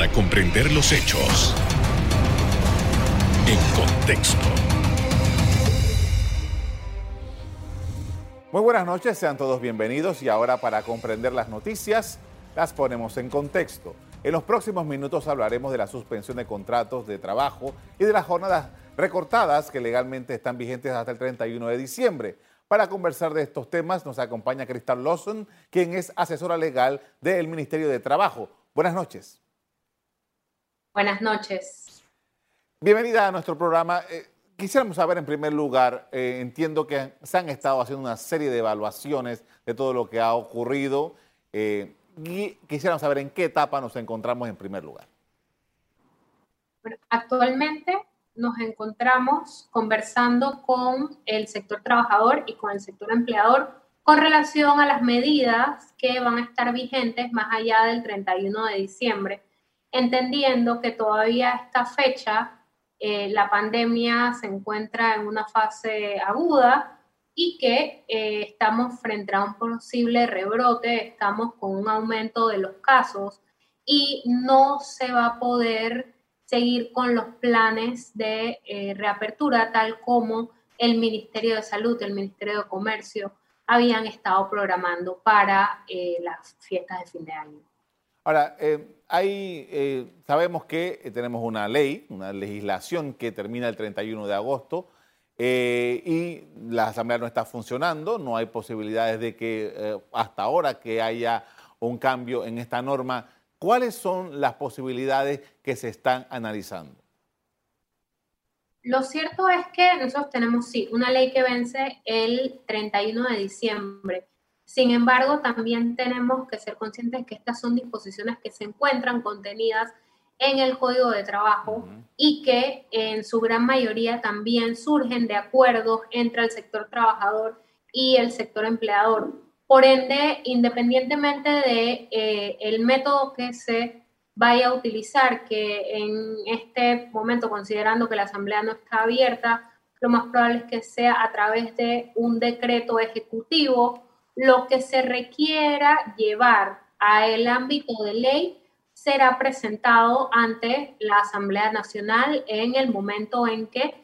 para comprender los hechos en contexto. Muy buenas noches, sean todos bienvenidos y ahora para comprender las noticias las ponemos en contexto. En los próximos minutos hablaremos de la suspensión de contratos de trabajo y de las jornadas recortadas que legalmente están vigentes hasta el 31 de diciembre. Para conversar de estos temas nos acompaña Cristal Lawson, quien es asesora legal del Ministerio de Trabajo. Buenas noches. Buenas noches. Bienvenida a nuestro programa. Eh, quisiéramos saber en primer lugar, eh, entiendo que se han estado haciendo una serie de evaluaciones de todo lo que ha ocurrido. Eh, y quisiéramos saber en qué etapa nos encontramos en primer lugar. Bueno, actualmente nos encontramos conversando con el sector trabajador y con el sector empleador con relación a las medidas que van a estar vigentes más allá del 31 de diciembre, entendiendo que todavía esta fecha eh, la pandemia se encuentra en una fase aguda y que eh, estamos frente a un posible rebrote, estamos con un aumento de los casos y no se va a poder seguir con los planes de eh, reapertura tal como el Ministerio de Salud, el Ministerio de Comercio habían estado programando para eh, las fiestas de fin de año. Ahora, eh, sabemos que tenemos una ley, una legislación que termina el 31 de agosto y la Asamblea no está funcionando, no hay posibilidades de que hasta ahora que haya un cambio en esta norma ¿Cuáles son las posibilidades que se están analizando? Lo cierto es que nosotros tenemos, sí, una ley que vence el 31 de diciembre. Sin embargo, también tenemos que ser conscientes que estas son disposiciones que se encuentran contenidas en el Código de Trabajo y que en su gran mayoría también surgen de acuerdos entre el sector trabajador y el sector empleador. Por ende, independientemente de eh, el método que se vaya a utilizar, que en este momento, considerando que la asamblea no está abierta, lo más probable es que sea a través de un decreto ejecutivo, lo que se requiera llevar a el ámbito de ley será presentado ante la Asamblea Nacional en el momento en que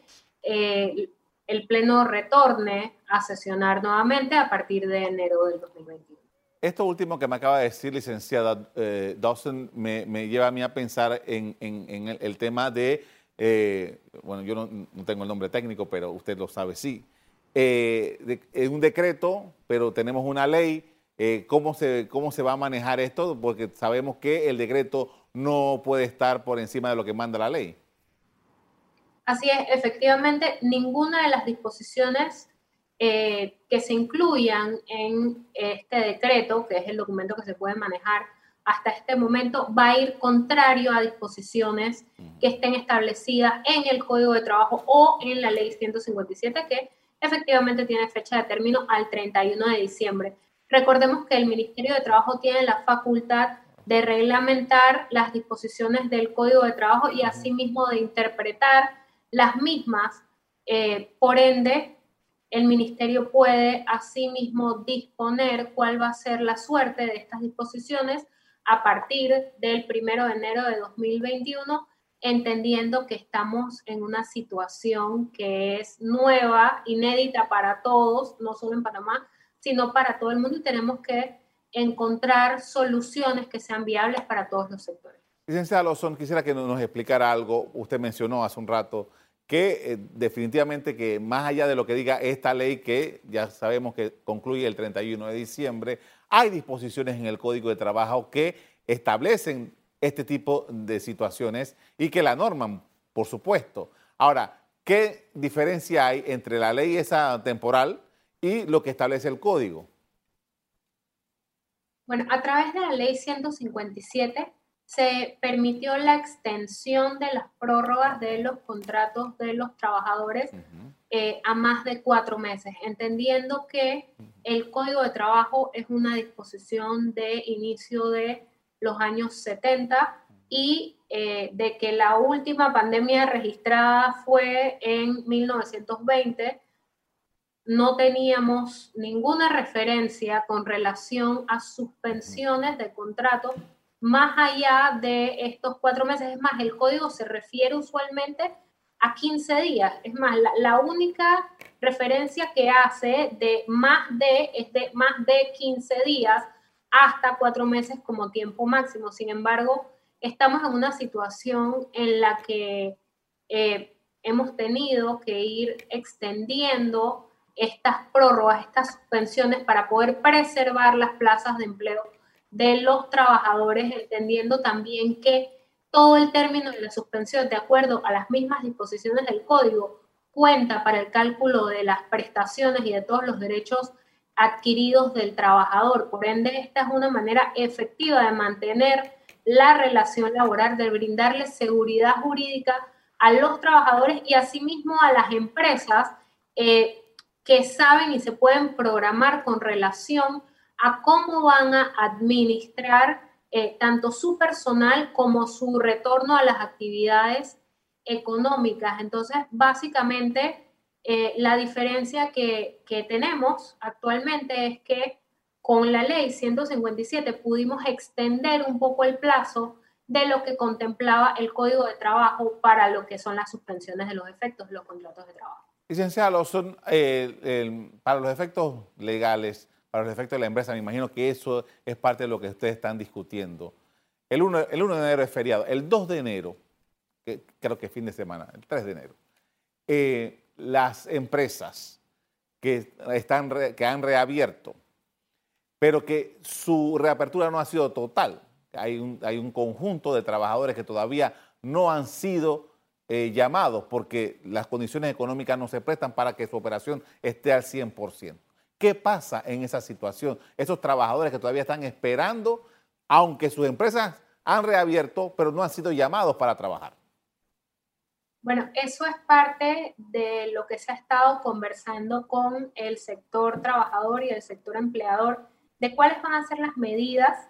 eh, el Pleno retorne a sesionar nuevamente a partir de enero del 2021. Esto último que me acaba de decir, licenciada eh, Dawson, me, lleva a mí a pensar en, el, tema de, eh, bueno, yo no, tengo el nombre técnico, pero usted lo sabe, sí. Eh, es un decreto, pero tenemos una ley. ¿cómo, se, ¿Cómo se va a manejar esto? Porque sabemos que el decreto no puede estar por encima de lo que manda la ley. Así es, efectivamente, ninguna de las disposiciones eh, que se incluyan en este decreto, que es el documento que se puede manejar hasta este momento, va a ir contrario a disposiciones que estén establecidas en el Código de Trabajo o en la Ley 157, que efectivamente tiene fecha de término al 31 de diciembre. Recordemos que el Ministerio de Trabajo tiene la facultad de reglamentar las disposiciones del Código de Trabajo y asimismo de interpretar las mismas. Eh, por ende, el ministerio puede asimismo disponer cuál va a ser la suerte de estas disposiciones a partir del primero de enero de 2021, entendiendo que estamos en una situación que es nueva, inédita para todos, no solo en Panamá, sino para todo el mundo y tenemos que encontrar soluciones que sean viables para todos los sectores. Licenciada Lozón, quisiera que nos explicara algo. Usted mencionó hace un rato que eh, definitivamente que más allá de lo que diga esta ley, que ya sabemos que concluye el 31 de diciembre, hay disposiciones en el Código de Trabajo que establecen este tipo de situaciones y que la norman, por supuesto. Ahora, ¿qué diferencia hay entre la ley esa temporal y lo que establece el Código? Bueno, a través de la ley 157 se permitió la extensión de las prórrogas de los contratos de los trabajadores eh, a más de cuatro meses, entendiendo que el Código de Trabajo es una disposición de inicio de los años 70 y eh, de que la última pandemia registrada fue en 1920 no teníamos ninguna referencia con relación a suspensiones de contratos más allá de estos cuatro meses. Es más, el código se refiere usualmente a 15 días. Es más, la, única referencia que hace de más de es de más de 15 días hasta cuatro meses como tiempo máximo. Sin embargo, estamos en una situación en la que eh, hemos tenido que ir extendiendo estas prórrogas, estas suspensiones para poder preservar las plazas de empleo de los trabajadores, entendiendo también que todo el término de la suspensión, de acuerdo a las mismas disposiciones del código, cuenta para el cálculo de las prestaciones y de todos los derechos adquiridos del trabajador. Por ende, esta es una manera efectiva de mantener la relación laboral, de brindarle seguridad jurídica a los trabajadores y asimismo a las empresas eh, que saben y se pueden programar con relación a cómo van a administrar eh, tanto su personal como su retorno a las actividades económicas. Entonces, básicamente, eh, la diferencia que, que tenemos actualmente es que con la ley 157 pudimos extender un poco el plazo de lo que contemplaba el Código de Trabajo para lo que son las suspensiones de los efectos de los contratos de trabajo. Licenciado, son, eh, para los efectos legales, para los efectos de la empresa, me imagino que eso es parte de lo que ustedes están discutiendo. El 1, el 1 de enero es feriado. El 2 de enero, que creo que es fin de semana, el 3 de enero, eh, las empresas que, están que han reabierto, pero que su reapertura no ha sido total. Hay un, hay un conjunto de trabajadores que todavía no han sido eh, llamados porque las condiciones económicas no se prestan para que su operación esté al 100%. ¿Qué pasa en esa situación? Esos trabajadores que todavía están esperando, aunque sus empresas han reabierto, pero no han sido llamados para trabajar. Bueno, eso es parte de lo que se ha estado conversando con el sector trabajador y el sector empleador, de cuáles van a ser las medidas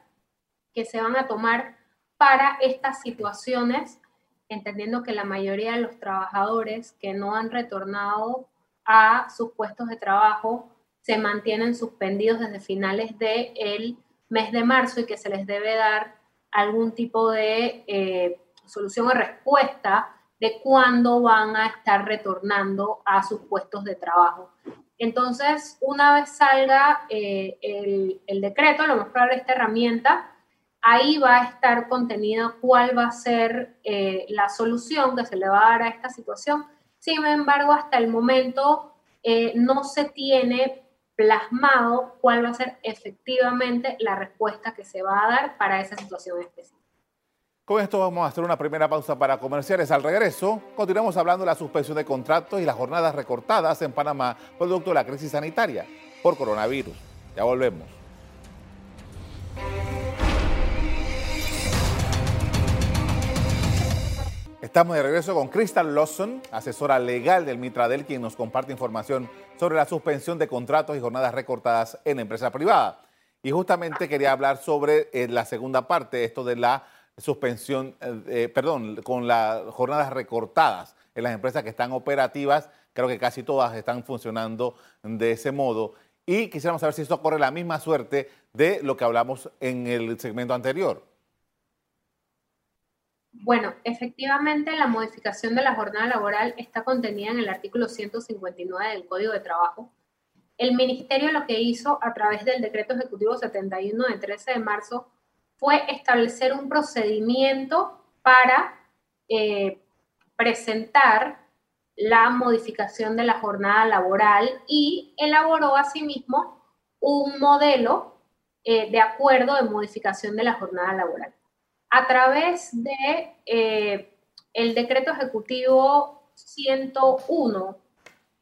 que se van a tomar para estas situaciones, entendiendo que la mayoría de los trabajadores que no han retornado a sus puestos de trabajo se mantienen suspendidos desde finales del mes de marzo y que se les debe dar algún tipo de eh, solución o respuesta de cuándo van a estar retornando a sus puestos de trabajo. Entonces, una vez salga eh, el, decreto, lo más probable esta herramienta, ahí va a estar contenida cuál va a ser eh, la solución que se le va a dar a esta situación. Sin embargo, hasta el momento no se tiene plasmado cuál va a ser efectivamente la respuesta que se va a dar para esa situación específica. Con esto vamos a hacer una primera pausa para comerciales. Al regreso, continuamos hablando de la suspensión de contratos y las jornadas recortadas en Panamá, producto de la crisis sanitaria por coronavirus. Ya volvemos. Estamos de regreso con Crystal Lawson, asesora legal del Mitradel, quien nos comparte información sobre la suspensión de contratos y jornadas recortadas en empresa privada. Y justamente quería hablar sobre eh, la segunda parte, esto de la suspensión, eh, eh, perdón, con las jornadas recortadas en las empresas que están operativas. Creo que casi todas están funcionando de ese modo. Y quisiéramos saber si esto corre la misma suerte de lo que hablamos en el segmento anterior. Bueno, efectivamente la modificación de la jornada laboral está contenida en el artículo 159 del Código de Trabajo. El Ministerio lo que hizo a través del Decreto Ejecutivo 71 de 13 de marzo fue establecer un procedimiento para eh, presentar la modificación de la jornada laboral y elaboró asimismo un modelo eh, de acuerdo de modificación de la jornada laboral a través de eh, decreto ejecutivo 101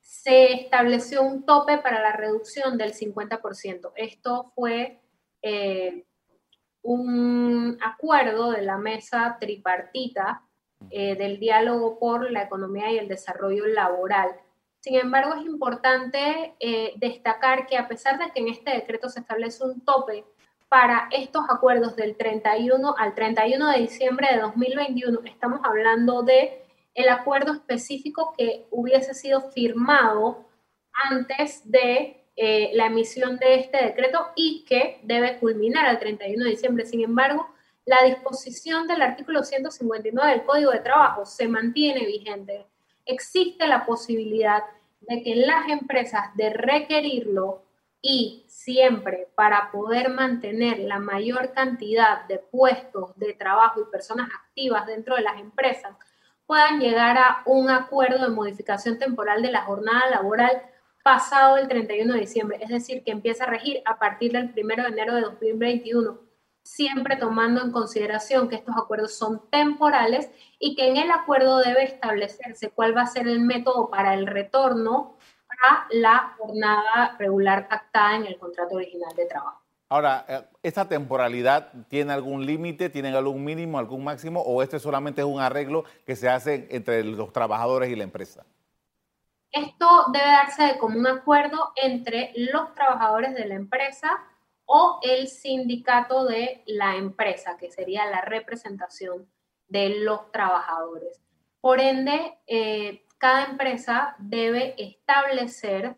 se estableció un tope para la reducción del 50%. Esto fue un acuerdo de la mesa tripartita eh, del diálogo por la economía y el desarrollo laboral. Sin embargo, es importante destacar que a pesar de que en este decreto se establece un tope para estos acuerdos del 31 al 31 de diciembre de 2021, estamos hablando de el acuerdo específico que hubiese sido firmado antes de eh, la emisión de este decreto y que debe culminar al 31 de diciembre. Sin embargo, la disposición del artículo 159 del Código de Trabajo se mantiene vigente. Existe la posibilidad de que las empresas de requerirlo y siempre para poder mantener la mayor cantidad de puestos de trabajo y personas activas dentro de las empresas, puedan llegar a un acuerdo de modificación temporal de la jornada laboral pasado el 31 de diciembre, es decir, que empieza a regir a partir del 1 de enero de 2021, siempre tomando en consideración que estos acuerdos son temporales y que en el acuerdo debe establecerse cuál va a ser el método para el retorno a la jornada regular pactada en el contrato original de trabajo. Ahora, eh, ¿esta temporalidad tiene algún límite, tiene algún mínimo, algún máximo o este solamente es un arreglo que se hace entre los trabajadores y la empresa? Esto debe darse de común acuerdo entre los trabajadores de la empresa o el sindicato de la empresa, que sería la representación de los trabajadores. Por ende, eh, cada empresa debe establecer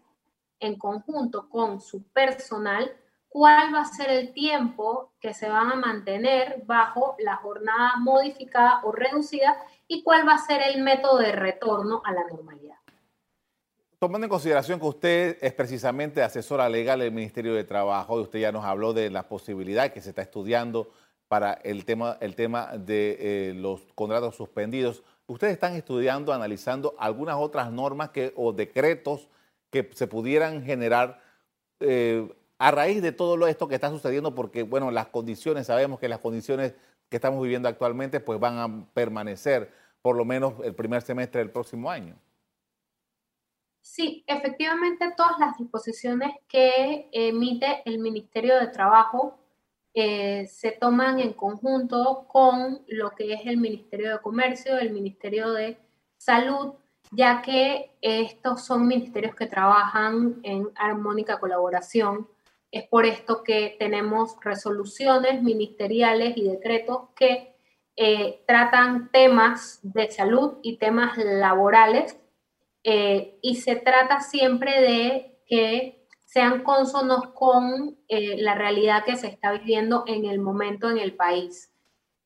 en conjunto con su personal cuál va a ser el tiempo que se van a mantener bajo la jornada modificada o reducida y cuál va a ser el método de retorno a la normalidad tomando en consideración que usted es precisamente asesora legal del Ministerio de Trabajo y usted ya nos habló de la posibilidad que se está estudiando para el tema, el tema de eh, los contratos suspendidos. ¿Ustedes están estudiando, analizando algunas otras normas que, o decretos que se pudieran generar eh, a raíz de todo esto que está sucediendo? Porque, bueno, las condiciones, sabemos que las condiciones que estamos viviendo actualmente pues van a permanecer por lo menos el primer semestre del próximo año. Sí, efectivamente todas las disposiciones que emite el Ministerio de Trabajo eh, se toman en conjunto con lo que es el Ministerio de Comercio, el Ministerio de Salud, ya que estos son ministerios que trabajan en armónica colaboración. Es por esto que tenemos resoluciones ministeriales y decretos que eh, tratan temas de salud y temas laborales eh, y se trata siempre de que sean consonos con eh, la realidad que se está viviendo en el momento en el país.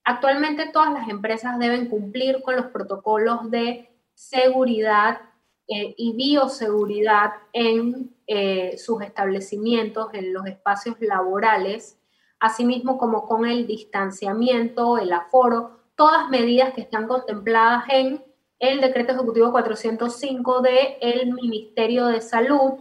Actualmente todas las empresas deben cumplir con los protocolos de seguridad eh, y bioseguridad en sus establecimientos, en los espacios laborales, asimismo como con el distanciamiento, el aforo, todas medidas que están contempladas en el decreto ejecutivo 405 del Ministerio de Salud.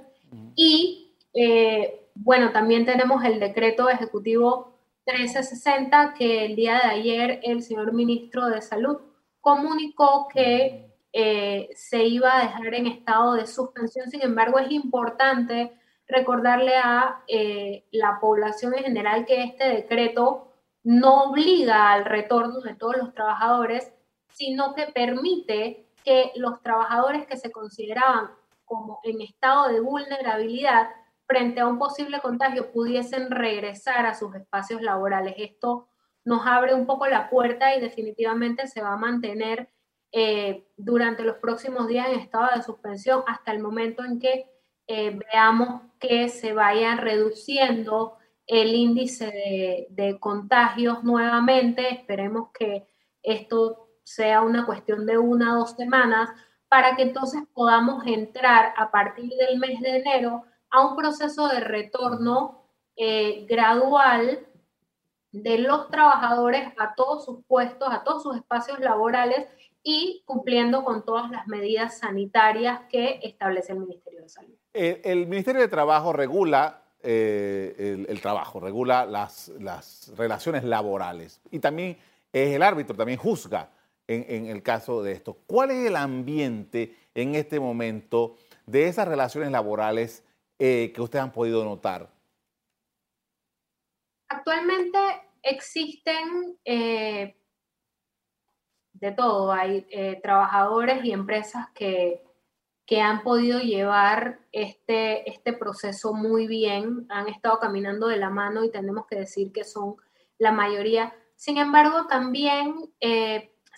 Y, eh, bueno, también tenemos el decreto ejecutivo 1360 que el día de ayer el señor ministro de Salud comunicó que eh, se iba a dejar en estado de suspensión. Sin embargo, es importante recordarle a eh, la población en general que este decreto no obliga al retorno de todos los trabajadores, sino que permite que los trabajadores que se consideraban como en estado de vulnerabilidad frente a un posible contagio pudiesen regresar a sus espacios laborales. Esto nos abre un poco la puerta y definitivamente se va a mantener eh, durante los próximos días en estado de suspensión hasta el momento en que eh, veamos que se vaya reduciendo el índice de, de contagios nuevamente. Esperemos que esto sea una cuestión de una o dos semanas, para que entonces podamos entrar a partir del mes de enero a un proceso de retorno eh, gradual de los trabajadores a todos sus puestos, a todos sus espacios laborales y cumpliendo con todas las medidas sanitarias que establece el Ministerio de Salud. El, Ministerio de Trabajo regula eh, el, trabajo, regula las, las relaciones laborales y también es el árbitro, también juzga en, el caso de esto. ¿Cuál es el ambiente en este momento de esas relaciones laborales eh, que ustedes han podido notar? Actualmente existen eh, de todo. Hay eh, trabajadores y empresas que, que, han podido llevar este, este proceso muy bien, han estado caminando de la mano y tenemos que decir que son la mayoría. Sin embargo, también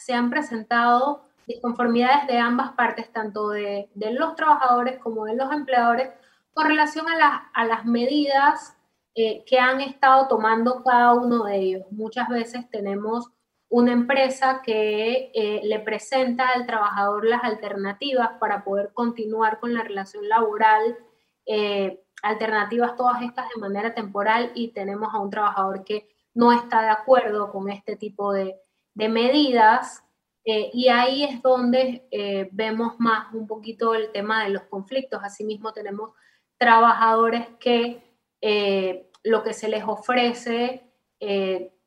se han presentado disconformidades de ambas partes, tanto de, los trabajadores como de los empleadores, con relación a, a las medidas eh, que han estado tomando cada uno de ellos. Muchas veces tenemos una empresa que eh, le presenta al trabajador las alternativas para poder continuar con la relación laboral, eh, alternativas todas estas de manera temporal y tenemos a un trabajador que no está de acuerdo con este tipo de, de medidas eh, y ahí es donde eh, vemos más un poquito el tema de los conflictos. Asimismo, tenemos trabajadores que eh, lo que se les ofrece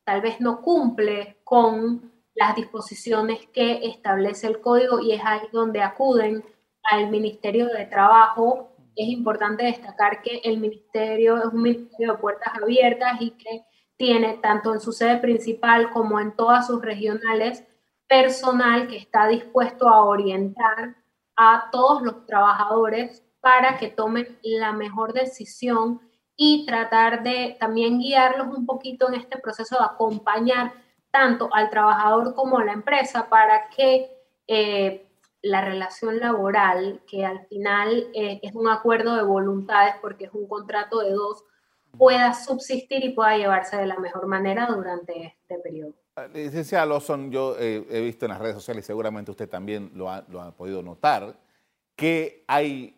tal vez no cumple con las disposiciones que establece el código y es ahí donde acuden al Ministerio de Trabajo. Es importante destacar que el ministerio es un ministerio de puertas abiertas y que tiene tanto en su sede principal como en todas sus regionales personal que está dispuesto a orientar a todos los trabajadores para que tomen la mejor decisión y tratar de también guiarlos un poquito en este proceso de acompañar tanto al trabajador como a la empresa para que eh, la relación laboral, que al final eh, es un acuerdo de voluntades porque es un contrato de dos, pueda subsistir y pueda llevarse de la mejor manera durante este periodo. Ah, licenciada Lawson, yo eh, he visto en las redes sociales, y seguramente usted también lo ha, podido notar, que hay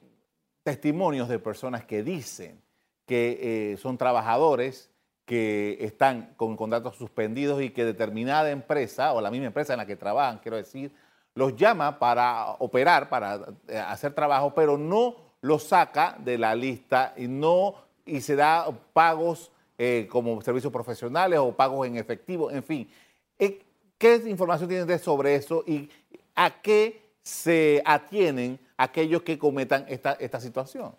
testimonios de personas que dicen que eh, son trabajadores que están con contratos suspendidos y que determinada empresa o la misma empresa en la que trabajan, quiero decir, los llama para operar, para eh, hacer trabajo, pero no los saca de la lista y no y se da pagos como servicios profesionales o pagos en efectivo, en fin. Eh, ¿Qué información tienen de sobre eso y a qué se atienen aquellos que cometan esta, esta situación?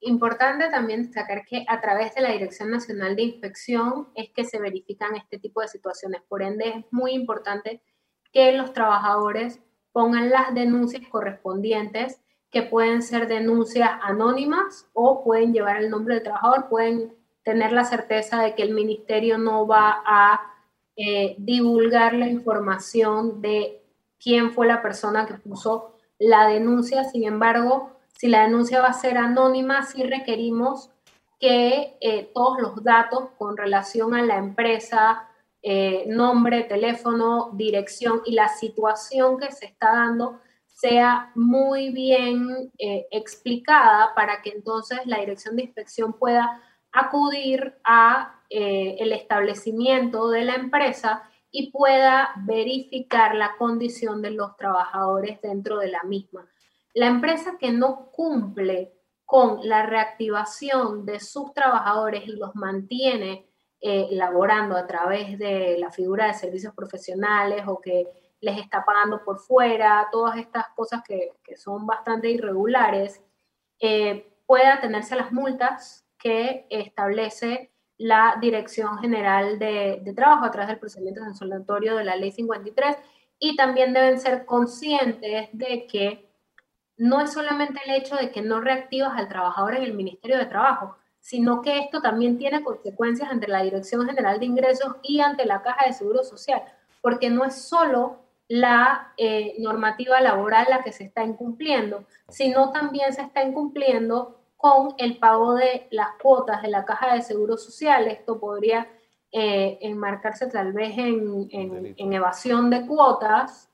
Importante también destacar que a través de la Dirección Nacional de Inspección es que se verifican este tipo de situaciones. Por ende, es muy importante que los trabajadores pongan las denuncias correspondientes, que pueden ser denuncias anónimas o pueden llevar el nombre del trabajador, pueden tener la certeza de que el ministerio no va a eh, divulgar la información de quién fue la persona que puso la denuncia. Sin embargo, si la denuncia va a ser anónima, sí requerimos que eh, todos los datos con relación a la empresa, eh, nombre, teléfono, dirección y la situación que se está dando sea muy bien explicada para que entonces la dirección de inspección pueda acudir a eh, el establecimiento de la empresa y pueda verificar la condición de los trabajadores dentro de la misma. La empresa que no cumple con la reactivación de sus trabajadores y los mantiene eh, laborando a través de la figura de servicios profesionales o que les está pagando por fuera, todas estas cosas que, son bastante irregulares, eh, puede atenerse las multas que establece la Dirección General de, Trabajo a través del procedimiento sancionatorio de la Ley 53 y también deben ser conscientes de que no es solamente el hecho de que no reactivas al trabajador en el Ministerio de Trabajo, sino que esto también tiene consecuencias ante la Dirección General de Ingresos y ante la Caja de Seguro Social, porque no es solo la eh, normativa laboral la que se está incumpliendo, sino también se está incumpliendo con el pago de las cuotas de la caja de seguro social. Esto podría eh, enmarcarse tal vez en, evasión de cuotas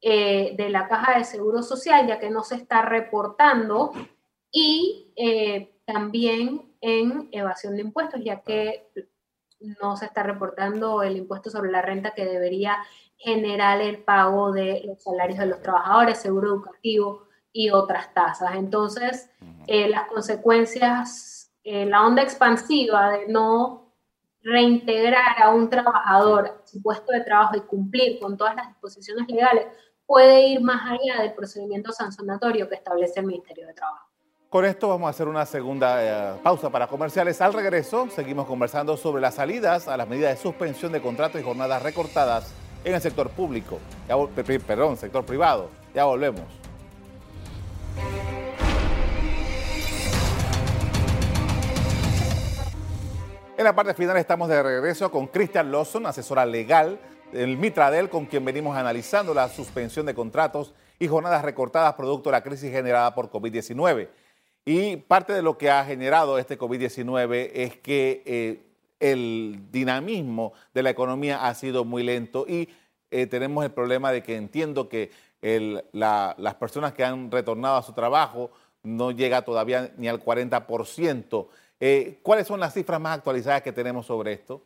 eh, de la caja de seguro social, ya que no se está reportando, y también en evasión de impuestos, ya que no se está reportando el impuesto sobre la renta que debería generar el pago de los salarios de los trabajadores, seguro educativo, y otras tasas. Entonces, eh, las consecuencias, eh, la onda expansiva de no reintegrar a un trabajador a su puesto de trabajo y cumplir con todas las disposiciones legales puede ir más allá del procedimiento sancionatorio que establece el Ministerio de Trabajo. Con esto vamos a hacer una segunda eh, pausa para comerciales. Al regreso seguimos conversando sobre las salidas a las medidas de suspensión de contratos y jornadas recortadas en el sector público, perdón, sector privado. Ya volvemos. En la parte final estamos de regreso con Christian Lawson, asesora legal del Mitradel, con quien venimos analizando la suspensión de contratos y jornadas recortadas producto de la crisis generada por COVID-19. Y parte de lo que ha generado este COVID-19 es que eh, el dinamismo de la economía ha sido muy lento y eh, tenemos el problema de que entiendo que las personas que han retornado a su trabajo no llega todavía ni al 40%. Eh, ¿Cuáles son las cifras más actualizadas que tenemos sobre esto?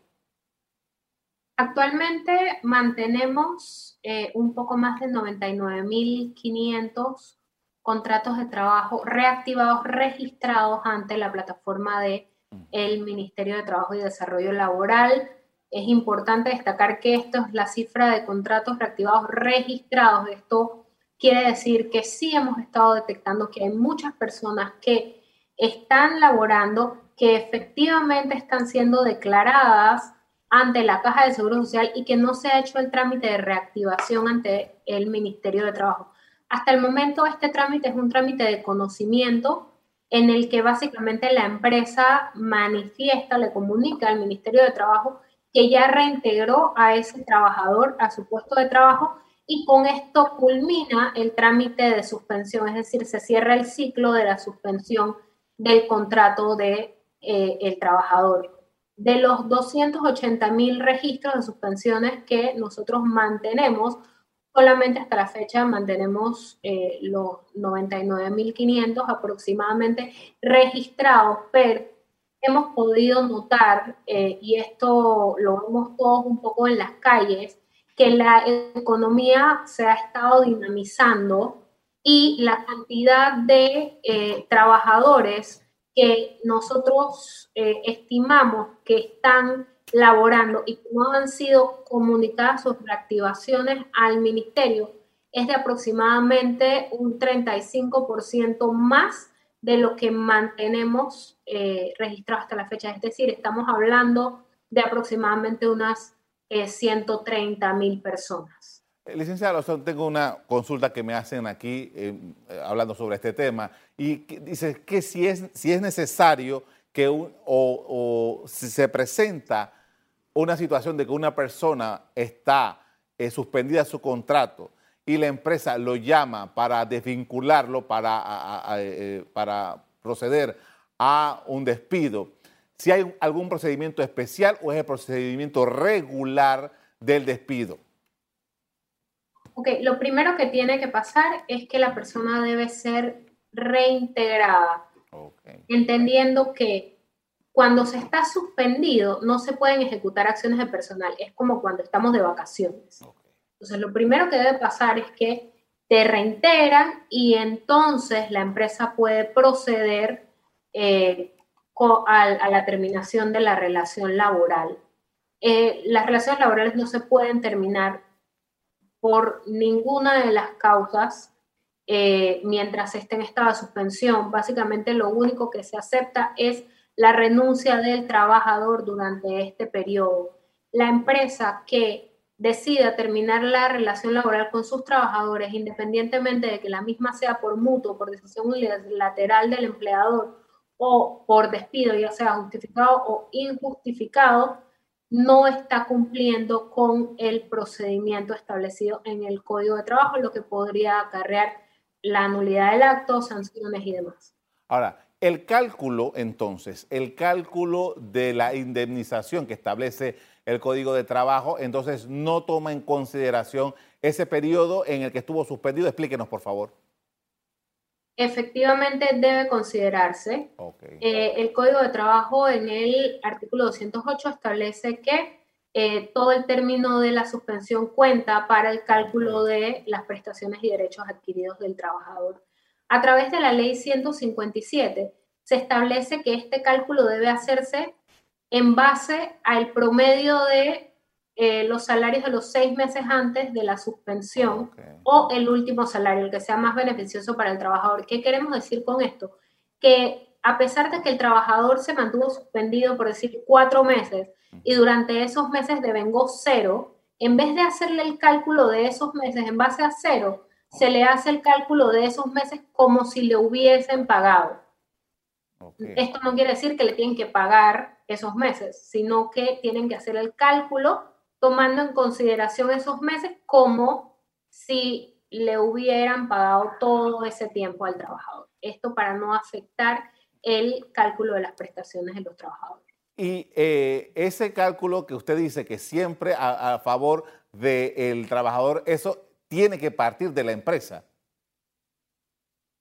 Actualmente mantenemos un poco más de 99.500 contratos de trabajo reactivados, registrados ante la plataforma de el Ministerio de Trabajo y Desarrollo Laboral. Es importante destacar que esto es la cifra de contratos reactivados registrados. Esto quiere decir que sí hemos estado detectando que hay muchas personas que están laborando, que efectivamente están siendo declaradas ante la Caja de Seguro Social y que no se ha hecho el trámite de reactivación ante el Ministerio de Trabajo. Hasta el momento este trámite es un trámite de conocimiento en el que básicamente la empresa manifiesta, le comunica al Ministerio de Trabajo que ya reintegró a ese trabajador a su puesto de trabajo y con esto culmina el trámite de suspensión, es decir, se cierra el ciclo de la suspensión del contrato de eh, el trabajador. De los 280 mil registros de suspensiones que nosotros mantenemos, Solamente hasta la fecha mantenemos eh, los 99.500 aproximadamente registrados, pero hemos podido notar, eh, y esto lo vemos todos un poco en las calles, que la economía se ha estado dinamizando y la cantidad de eh, trabajadores que nosotros estimamos que están laborando y no han sido comunicadas sus reactivaciones al ministerio es de aproximadamente un 35% más de lo que mantenemos eh, registrado hasta la fecha. Es decir, estamos hablando de aproximadamente unas 130 eh, mil personas. Eh, licenciado, tengo una consulta que me hacen aquí hablando sobre este tema y dice que si es, si es necesario que o, o si se presenta una situación de que una persona está eh, suspendida su contrato y la empresa lo llama para desvincularlo, para, eh, para proceder a un despido, si hay algún procedimiento especial o es el procedimiento regular del despido. Ok, lo primero que tiene que pasar es que la persona debe ser reintegrada, entendiendo que cuando se está suspendido, no se pueden ejecutar acciones de personal. Es como cuando estamos de vacaciones. Entonces, lo primero que debe pasar es que te reintegran y entonces la empresa puede proceder eh, a, la terminación de la relación laboral. Eh, las relaciones laborales no se pueden terminar por ninguna de las causas eh, mientras esté en estado de suspensión. Básicamente lo único que se acepta es la renuncia del trabajador durante este periodo. La empresa que decida terminar la relación laboral con sus trabajadores, independientemente de que la misma sea por mutuo, por decisión unilateral del empleador o por despido, ya sea justificado o injustificado, no está cumpliendo con el procedimiento establecido en el Código de Trabajo, lo que podría acarrear la nulidad del acto, sanciones y demás. Ahora, el cálculo, entonces, el cálculo de la indemnización que establece el Código de Trabajo, entonces no toma en consideración ese periodo en el que estuvo suspendido. Explíquenos, por favor. Efectivamente debe considerarse. Eh, el Código de Trabajo en el artículo 208 establece que eh, todo el término de la suspensión cuenta para el cálculo de las prestaciones y derechos adquiridos del trabajador. A través de la ley 157 se establece que este cálculo debe hacerse en base al promedio de eh, los salarios de los seis meses antes de la suspensión o el último salario, el que sea más beneficioso para el trabajador. ¿Qué queremos decir con esto? Que a pesar de que el trabajador se mantuvo suspendido, por decir, cuatro meses y durante esos meses devengó cero, en vez de hacerle el cálculo de esos meses en base a cero, se le hace el cálculo de esos meses como si le hubiesen pagado. Esto no quiere decir que le tienen que pagar esos meses, sino que tienen que hacer el cálculo tomando en consideración esos meses como si le hubieran pagado todo ese tiempo al trabajador. Esto para no afectar el cálculo de las prestaciones de los trabajadores. Y eh, ese cálculo que usted dice que siempre a, favor del trabajador, eso tiene que partir de la empresa.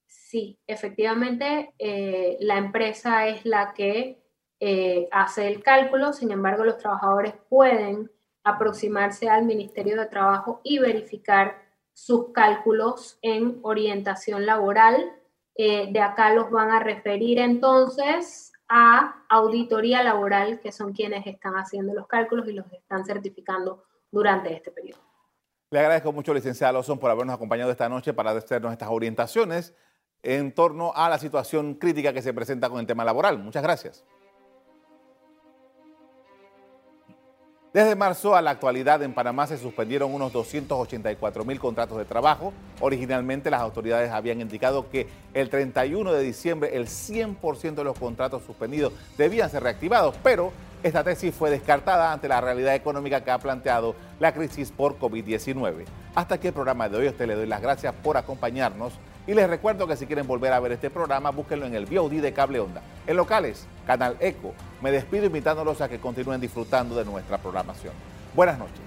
Sí, efectivamente, eh, la empresa es la que eh, hace el cálculo, sin embargo, los trabajadores pueden aproximarse al Ministerio de Trabajo y verificar sus cálculos en orientación laboral. de acá los van a referir entonces a auditoría laboral, que son quienes están haciendo los cálculos y los están certificando durante este periodo. Le agradezco mucho, licenciada Lawson, por habernos acompañado esta noche para hacernos estas orientaciones en torno a la situación crítica que se presenta con el tema laboral. Muchas gracias. Desde marzo a la actualidad en Panamá se suspendieron unos 284 mil contratos de trabajo. Originalmente las autoridades habían indicado que el 31 de diciembre el 100% de los contratos suspendidos debían ser reactivados, pero esta tesis fue descartada ante la realidad económica que ha planteado la crisis por COVID-19. Hasta aquí el programa de hoy. A usted le doy las gracias por acompañarnos y les recuerdo que si quieren volver a ver este programa, búsquenlo en el VOD de Cable Onda. En locales, Canal Eco. Me despido invitándolos a que continúen disfrutando de nuestra programación. Buenas noches.